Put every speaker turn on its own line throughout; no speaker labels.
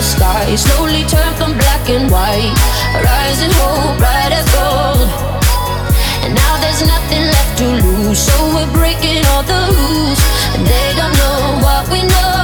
the
sky slowly turn from black and white. Rising hope, bright as gold. And now there's nothing left to lose. So we're breaking all the rules. And they don't know what we know.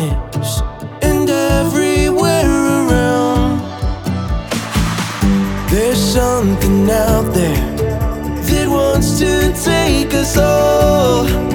darkness and everywhere around. There's something out there that wants to take us all.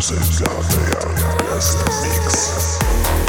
Since love, yes, mix.